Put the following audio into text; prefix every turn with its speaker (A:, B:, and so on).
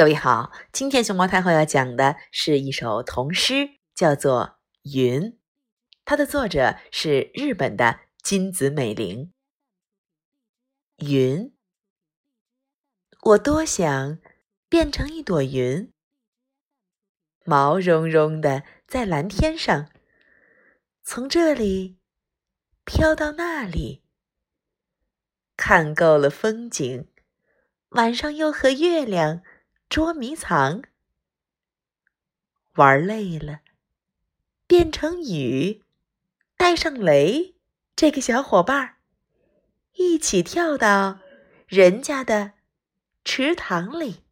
A: 各位好，今天熊猫太后要讲的是一首童诗，叫做《云》，它的作者是日本的金子美玲。云，我多想变成一朵云，毛茸茸的在蓝天上，从这里飘到那里，看够了风景，晚上又和月亮。捉迷藏，玩累了，变成雨，带上雷，这个小伙伴儿，一起跳到人家的池塘里。